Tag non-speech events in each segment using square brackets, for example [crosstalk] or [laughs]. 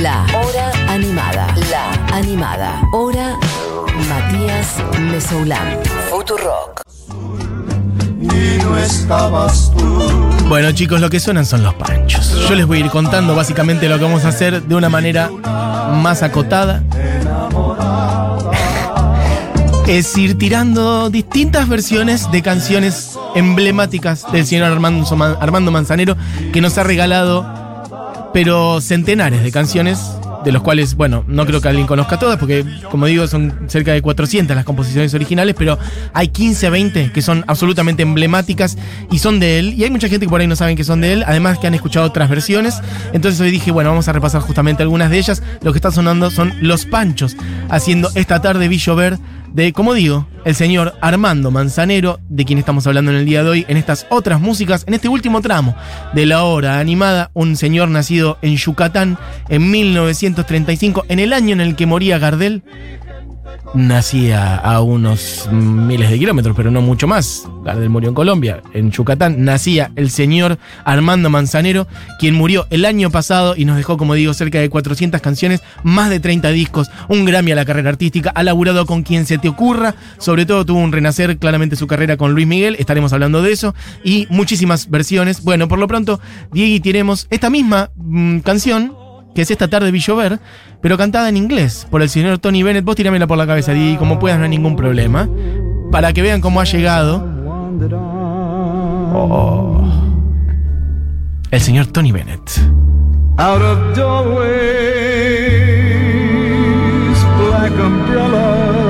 La Hora Animada. La Animada. Hora Matías Mesoulán. Futurock. y no estabas tú. Bueno chicos, lo que suenan son los panchos. Yo les voy a ir contando básicamente lo que vamos a hacer de una manera más acotada. [laughs] Es ir tirando distintas versiones de canciones emblemáticas del señor Armando, Armando Manzanero que nos ha regalado, pero centenares de canciones, de los cuales, bueno, no creo que alguien conozca todas, porque como digo, son cerca de 400 las composiciones originales, pero hay 15, 20 que son absolutamente emblemáticas y son de él, y hay mucha gente que por ahí no saben que son de él, además que han escuchado otras versiones, entonces hoy dije, bueno, vamos a repasar justamente algunas de ellas, lo que está sonando son Los Panchos, haciendo esta tarde vi llover de, como digo, el señor Armando Manzanero, de quien estamos hablando en el día de hoy, en estas otras músicas, en este último tramo de la hora animada, un señor nacido en Yucatán en 1935, en el año en el que moría Gardel, nacía a unos miles de kilómetros, pero no mucho más. Gardel murió en Colombia, en Yucatán nacía el señor Armando Manzanero, quien murió el año pasado y nos dejó, como digo, cerca de 400 canciones, más de 30 discos, un Grammy a la carrera artística, ha laburado con quien se te ocurra, sobre todo tuvo un renacer claramente su carrera con Luis Miguel, estaremos hablando de eso, y muchísimas versiones. Bueno, por lo pronto, Diego, tenemos esta misma mm, canción, que es esta tarde vi llover, pero cantada en inglés por el señor Tony Bennett. Vos tirámela por la cabeza, Di, como puedas, no hay ningún problema. Para que vean cómo ha llegado. Oh. El señor Tony Bennett. Out of doorways, black umbrellas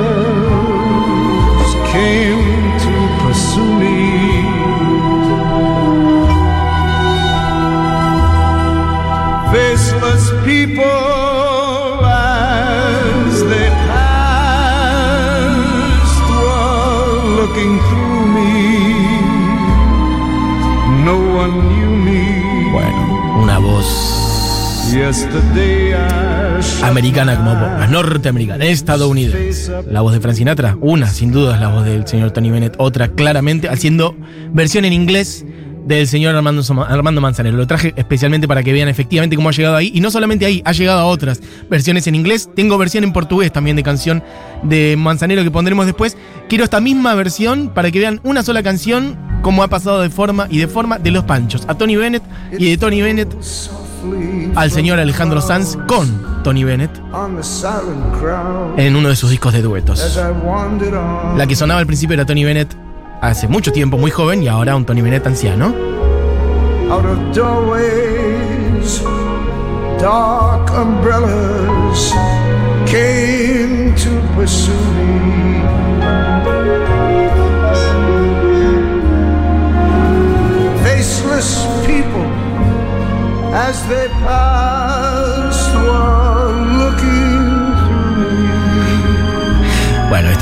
People as they passed were looking through me. No one knew me. Bueno, una voz americana como pocas, norteamericana, estadounidense. La voz de Frank Sinatra, una, sin duda, es la voz del señor Tony Bennett, otra, claramente, haciendo versión en inglés del señor Armando, Armando Manzanero. Lo traje especialmente para que vean efectivamente cómo ha llegado ahí. Y no solamente ahí, ha llegado a otras versiones en inglés. Tengo versión en portugués también de canción de Manzanero que pondremos después. Quiero esta misma versión para que vean una sola canción, cómo ha pasado de forma y de forma de los panchos. A Tony Bennett y de Tony Bennett al señor Alejandro Sanz con Tony Bennett en uno de sus discos de duetos. La que sonaba al principio era Tony Bennett hace mucho tiempo, muy joven, y ahora un Tony Bennett anciano. Out of doorways, dark umbrellas came to pursue me. Faceless people, as they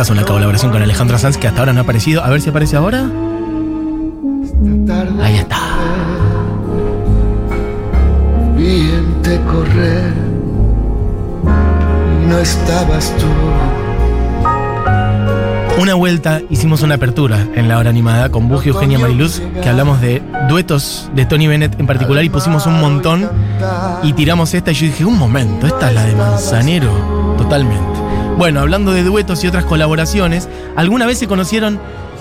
esta es una colaboración con Alejandro Sanz que hasta ahora no ha aparecido. A ver si aparece ahora. Ahí está. Correr, no estabas tú. Una vuelta hicimos una apertura en la hora animada con Bugi, Eugenia Mariluz, que hablamos de duetos de Tony Bennett en particular y pusimos un montón y tiramos esta y yo dije, un momento, esta es la de Manzanero, totalmente. Bueno, hablando de duetos y otras colaboraciones, alguna vez se conocieron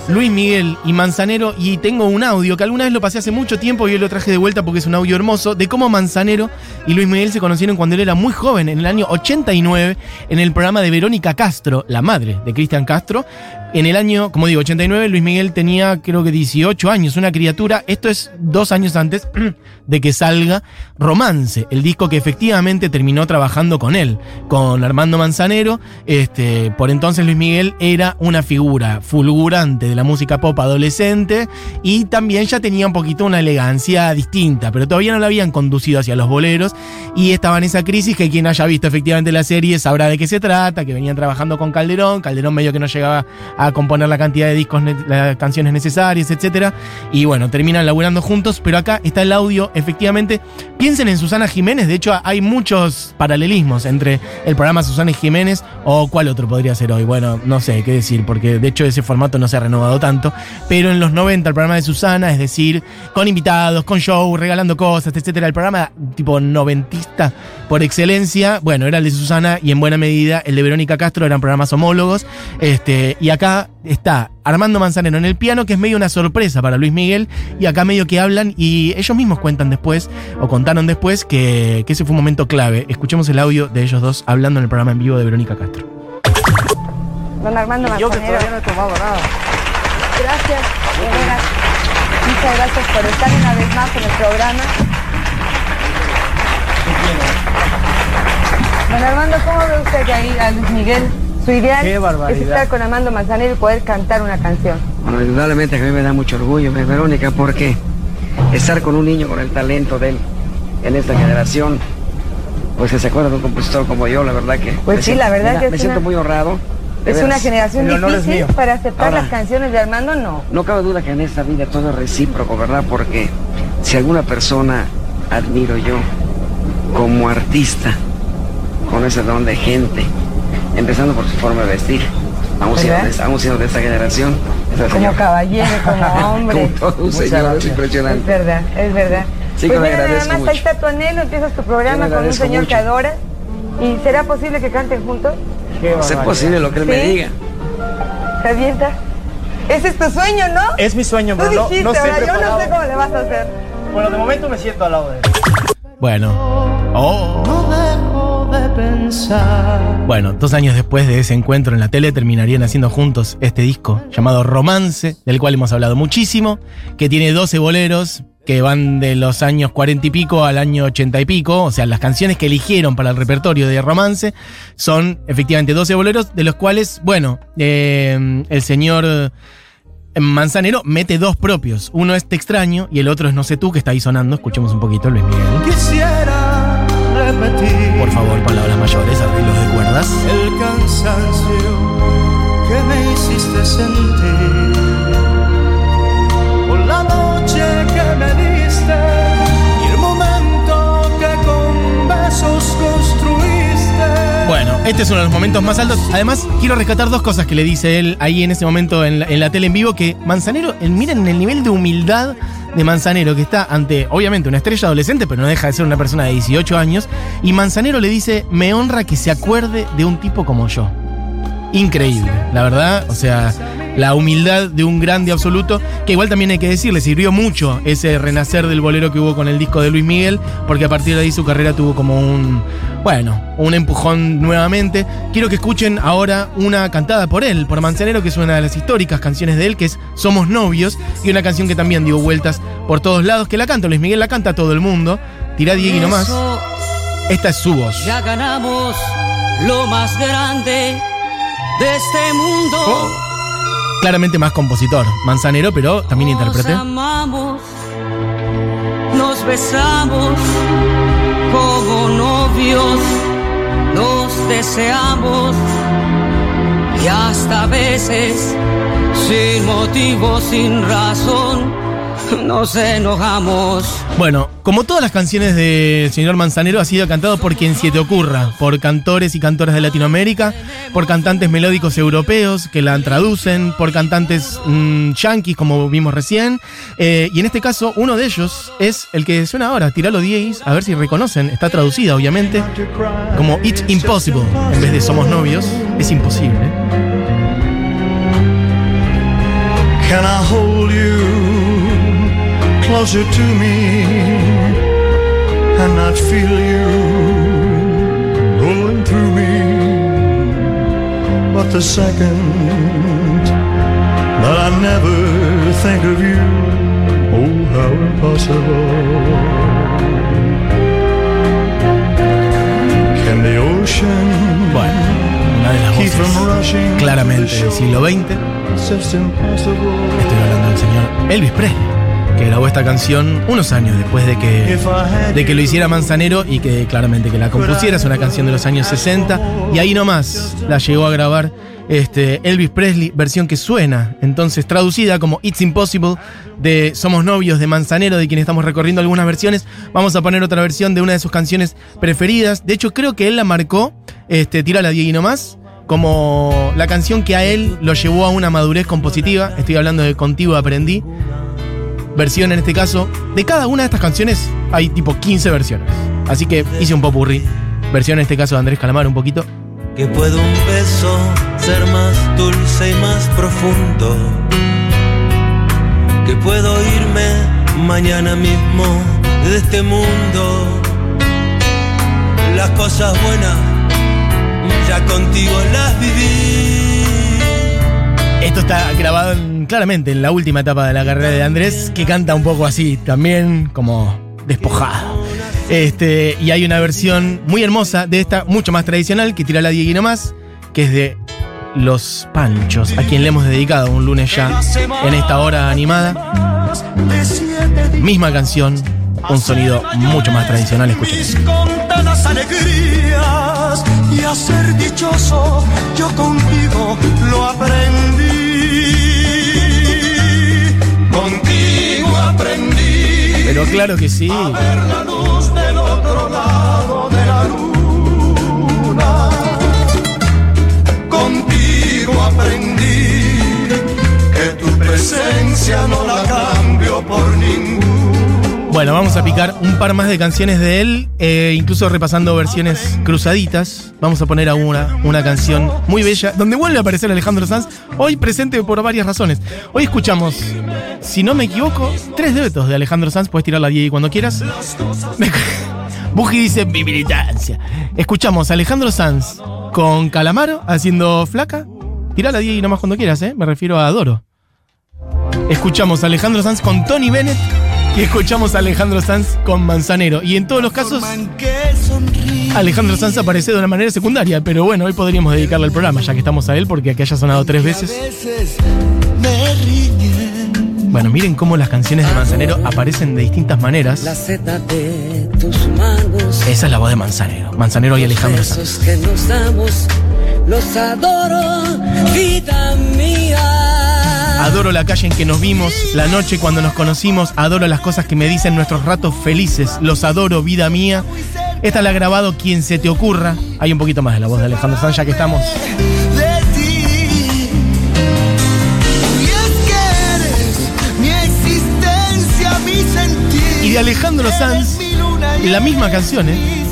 Luis Miguel y Manzanero y tengo un audio que alguna vez lo pasé hace mucho tiempo y hoy lo traje de vuelta porque es un audio hermoso de cómo Manzanero y Luis Miguel se conocieron cuando él era muy joven, en el año 89, en el programa de Verónica Castro, la madre de Cristian Castro. En el año, como digo, 89, Luis Miguel tenía creo que 18 años, una criatura. Esto es dos años antes [clears throat] de que salga Romance, el disco que efectivamente terminó trabajando con él, con Armando Manzanero. Este, por entonces Luis Miguel era una figura fulgurante de la música pop adolescente y también ya tenía un poquito una elegancia distinta, pero todavía no la habían conducido hacia los boleros y estaba en esa crisis que quien haya visto efectivamente la serie sabrá de qué se trata, que venían trabajando con Calderón, Calderón medio que no llegaba a componer la cantidad de discos, las canciones necesarias, etcétera. Y bueno, terminan laburando juntos, pero acá está el audio, efectivamente. Piensen en Susana Jiménez, de hecho hay muchos paralelismos entre el programa Susana Jiménez o cuál otro podría ser hoy. Bueno, no sé qué decir, porque de hecho ese formato no se ha renovado tanto, pero en los 90 el programa de Susana, es decir, con invitados, con show, regalando cosas, etcétera, el programa tipo noventista por excelencia, bueno, era el de Susana y en buena medida el de Verónica Castro eran programas homólogos, este, y acá está Armando Manzanero en el piano, que es medio una sorpresa para Luis Miguel, y acá medio que hablan y ellos mismos cuentan después, o contaron después, que, que ese fue un momento clave. Escuchemos el audio de ellos dos hablando en el programa en vivo de Verónica Castro. Don Armando Yo que Manzanero. todavía no he tomado nada. Gracias. Muchas gracias por estar una vez más en el programa. Don Armando, ¿cómo ve usted que ahí a Luis Miguel? Su ideal es estar con Armando Manzanero y poder cantar una canción. Bueno, indudablemente a mí me da mucho orgullo, Verónica, porque estar con un niño con el talento de él en esta generación, pues que se acuerda de un compositor como yo, la verdad que... Pues sí, siento- la verdad me, que me siento una- muy honrado. De Es veras. una generación difícil para aceptar Ahora- las canciones de Armando, no. No cabe duda que en esta vida todo es recíproco, ¿verdad? Porque si alguna persona admiro yo como artista, con ese don de gente, empezando por su forma de vestir, aún siendo, de, aún siendo de esta generación, esa Como señora- caballero, como [laughs] hombre. como todo un señor, es gracias. Es impresionante. verdad, es verdad. Sí, pues que mira, nada agradezco más, ahí mucho. está tu anhelo, empiezas tu programa con un señor que mucho. adoras. ¿Y será posible que canten juntos? Qué Es posible lo que él me diga. ¿Te avientas? Ese es tu sueño, ¿no? Es mi sueño, Tú pero no, dijiste, no ahora yo no sé cómo le vas a hacer. Bueno, de momento me siento al lado de él. Bueno. Oh. Bueno, dos años después de ese encuentro en la tele terminarían haciendo juntos este disco llamado Romance, del cual hemos hablado muchísimo, que tiene 12 boleros que van de los años 40 y pico al año 80 y pico, o sea, las canciones que eligieron para el repertorio de Romance son efectivamente 12 boleros, de los cuales, bueno, eh, el señor... Manzanero mete dos propios. Uno es Te extraño y el otro es No sé tú, que está ahí sonando. Escuchemos un poquito, Luis Miguel. Quisiera repetir Por favor, palabras mayores, arreglos de cuerdas. el cansancio que me hiciste sentir este es uno de los momentos más altos. Además, quiero rescatar dos cosas que le dice él ahí en ese momento en la, tele en vivo, que Manzanero, el- miren el nivel de humildad de Manzanero, que está ante, obviamente, una estrella adolescente, pero no deja de ser una persona de 18 años, y Manzanero le dice, me honra que se acuerde de un tipo como yo. Increíble, la verdad, o sea, la humildad de un grande absoluto, que igual también hay que decir, le sirvió mucho ese renacer del bolero que hubo con el disco de Luis Miguel, porque a partir de ahí su carrera tuvo como un, bueno, un empujón nuevamente. Quiero que escuchen ahora una cantada por él, por Manzanero, que es una de las históricas canciones de él, que es Somos Novios, y una canción que también dio vueltas por todos lados, que la canta Luis Miguel, la canta todo el mundo, tira Diego nomás. Esta es su voz. Ya ganamos lo más grande de este mundo. Oh. Claramente más compositor, Manzanero, pero también intérprete. Nos amamos, nos besamos como novios, nos deseamos y hasta a veces sin motivo, sin razón, nos enojamos. Bueno, como todas las canciones del señor Manzanero, ha sido cantado por quien se te ocurra, por cantores y cantoras de Latinoamérica, por cantantes melódicos europeos que la traducen, por cantantes mm, yanquis, como vimos recién. Eh, y en este caso, uno de ellos es el que suena ahora, Tiralo 10, a ver si reconocen. Está traducida, obviamente, como It's Impossible, en vez de Somos Novios. Es imposible. Can I hold you closer to me and not feel you going through me? But the second that I never think of you, oh, how impossible. Can the ocean Bueno, una de las keep voces claramente del siglo XX. Estoy hablando del señor Elvis Presley. Que grabó esta canción unos años después de que, de que lo hiciera Manzanero y que claramente que la compusiera. Es una canción de los años 60 y ahí nomás la llegó a grabar este, Elvis Presley, versión que suena, entonces traducida como It's Impossible de Somos Novios de Manzanero, de quien estamos recorriendo algunas versiones. Vamos a poner otra versión de una de sus canciones preferidas. De hecho, creo que él la marcó, este, Tira la Diego y nomás, como la canción que a él lo llevó a una madurez compositiva. Estoy hablando de Contigo Aprendí. Versión en este caso. De cada una de estas canciones hay tipo 15 versiones. Así que hice un popurrí. Versión en este caso de Andrés Calamar un poquito. Que puede un beso ser más dulce y más profundo. Que puedo irme mañana mismo de este mundo. Las cosas buenas ya contigo las viví. Esto está grabado en- claramente en la última etapa de la carrera de Andrés, que canta un poco así, también como despojada. Este, y hay una versión muy hermosa de esta, mucho más tradicional, que tira la Dieguino más, que es de Los Panchos, a quien le hemos dedicado un lunes ya en esta hora animada. Misma canción, un sonido mucho más tradicional, escuchen. Y a ser dichoso yo contigo lo aprendí. Contigo aprendí Pero claro que sí. la luz del otro lado de la luna. Contigo aprendí que tu presencia no la cambio por ningún. Bueno, vamos a picar un par más de canciones de él, eh, incluso repasando versiones cruzaditas. Vamos a poner a una, una canción muy bella, donde vuelve a aparecer Alejandro Sanz, hoy presente por varias razones. Hoy escuchamos, si no me equivoco, tres duetos de Alejandro Sanz, puedes tirar la 10 cuando quieras. [laughs] Buji dice, mi militancia. Escuchamos a Alejandro Sanz con Calamaro haciendo flaca. Tira la 10 nomás cuando quieras, ¿eh? Me refiero a Adoro. Escuchamos a Alejandro Sanz con Tony Bennett y escuchamos a Alejandro Sanz con Manzanero. Y en todos los casos, Alejandro Sanz aparece de una manera secundaria, pero bueno, hoy podríamos dedicarle al programa, ya que estamos a él, porque aquí haya sonado tres veces. Bueno, miren cómo las canciones de Manzanero aparecen de distintas maneras. Esa es la voz de Manzanero. Manzanero y Alejandro Sanz. Besos que nos damos, los adoro, vida mía. Adoro la calle en que nos vimos, la noche cuando nos conocimos, adoro las cosas que me dicen nuestros ratos felices, los adoro, vida mía. Esta la ha grabado quien se te ocurra. Hay un poquito más de la voz de Alejandro Sanz, ya que estamos. Y de Alejandro Sanz, la misma canción, ¿eh?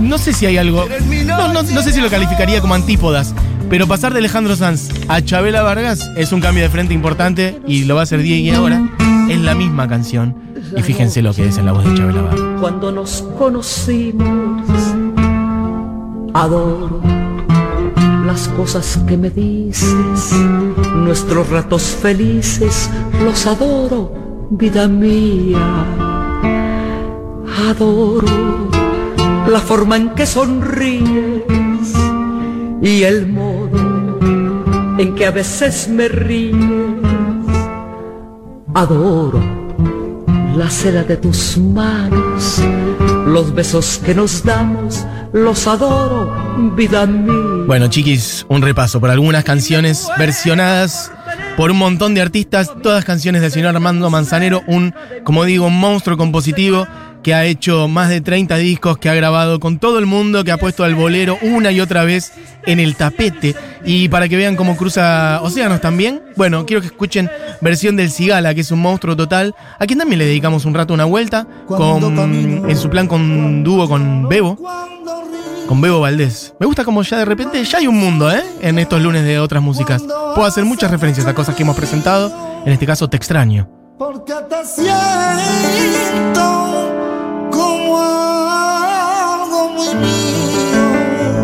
No sé si hay algo. No, no, no sé si lo calificaría como antípodas. Pero pasar de Alejandro Sanz a Chabela Vargas es un cambio de frente importante y lo va a hacer Diego ahora. Es la misma canción. Y fíjense lo que es en la voz de Chabela Vargas. Cuando nos conocimos, adoro las cosas que me dices, nuestros ratos felices, los adoro, vida mía. Adoro la forma en que sonríes y el modo en que a veces me ríes. Adoro la seda de tus manos, los besos que nos damos, los adoro, vida mía. Bueno, chiquis, un repaso por algunas canciones versionadas por un montón de artistas, todas canciones del señor Armando Manzanero, un, como digo, un monstruo compositivo que ha hecho más de 30 discos, que ha grabado con todo el mundo, que ha puesto al bolero una y otra vez en el tapete. Y para que vean cómo cruza océanos también, bueno, quiero que escuchen versión del Cigala, que es un monstruo total, a quien también le dedicamos un rato una vuelta, con, en su plan con dúo con Bebo con Bebo Valdés. Me gusta como ya de repente ya hay un mundo, ¿eh? En estos lunes de otras músicas. Puedo hacer muchas referencias a cosas que hemos presentado. En este caso, Te extraño. Porque te siento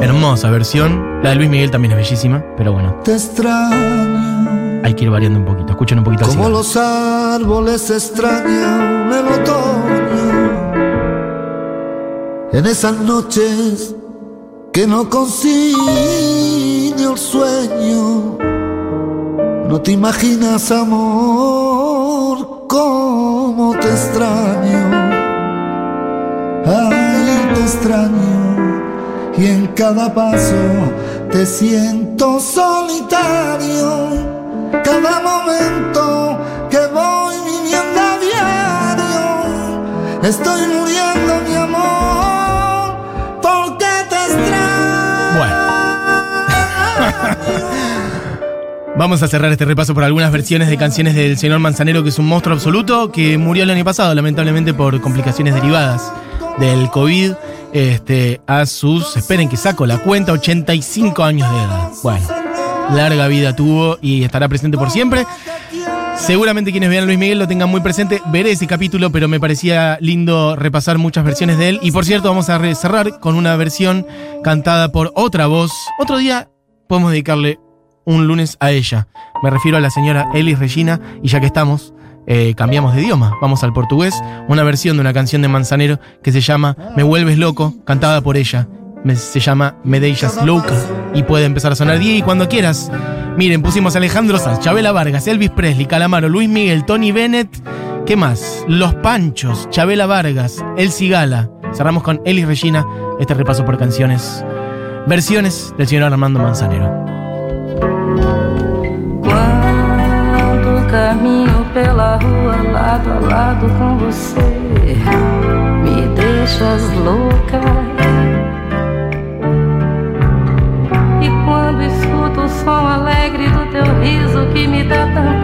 Hermosa versión. La de Luis Miguel también es bellísima, pero bueno, Te extraño. hay que ir variando un poquito. Escuchen un poquito así. Como los árboles extrañan el otoño. En esas noches que no consigue el sueño. No te imaginas, amor, cómo te extraño. Extraño. Y en cada paso te siento solitario. Cada momento que voy viviendo a diario, estoy muriendo, mi amor, porque te extraño. [laughs] Vamos a cerrar este repaso por algunas versiones de canciones del señor Manzanero, que es un monstruo absoluto, que murió el año pasado, lamentablemente por complicaciones derivadas del COVID. Este, a sus, esperen que saco la cuenta, 85 años de edad. Bueno, larga vida tuvo y estará presente por siempre. Seguramente quienes vean a Luis Miguel lo tengan muy presente. Veré ese capítulo, pero me parecía lindo repasar muchas versiones de él. Y por cierto, vamos a cerrar con una versión cantada por otra voz. Otro día podemos dedicarle un lunes a ella. Me refiero a la señora Elis Regina. Y ya que estamos, eh, cambiamos de idioma. Vamos al portugués. Una versión de una canción de Manzanero que se llama Me vuelves loco, cantada por ella. Me- se llama Me deixas louca. Y puede empezar a sonar y cuando quieras. Miren, pusimos a Alejandro Sanz, Chabela Vargas, Elvis Presley, Calamaro, Luis Miguel, Tony Bennett. ¿Qué más? Los Panchos, Chabela Vargas, El Cigala. Cerramos con Elis Regina este repaso por canciones. Versiones del señor Armando Manzanero. caminho pela rua lado a lado com você. Me deixas louca. E quando escuto o som alegre do teu riso que me dá tanta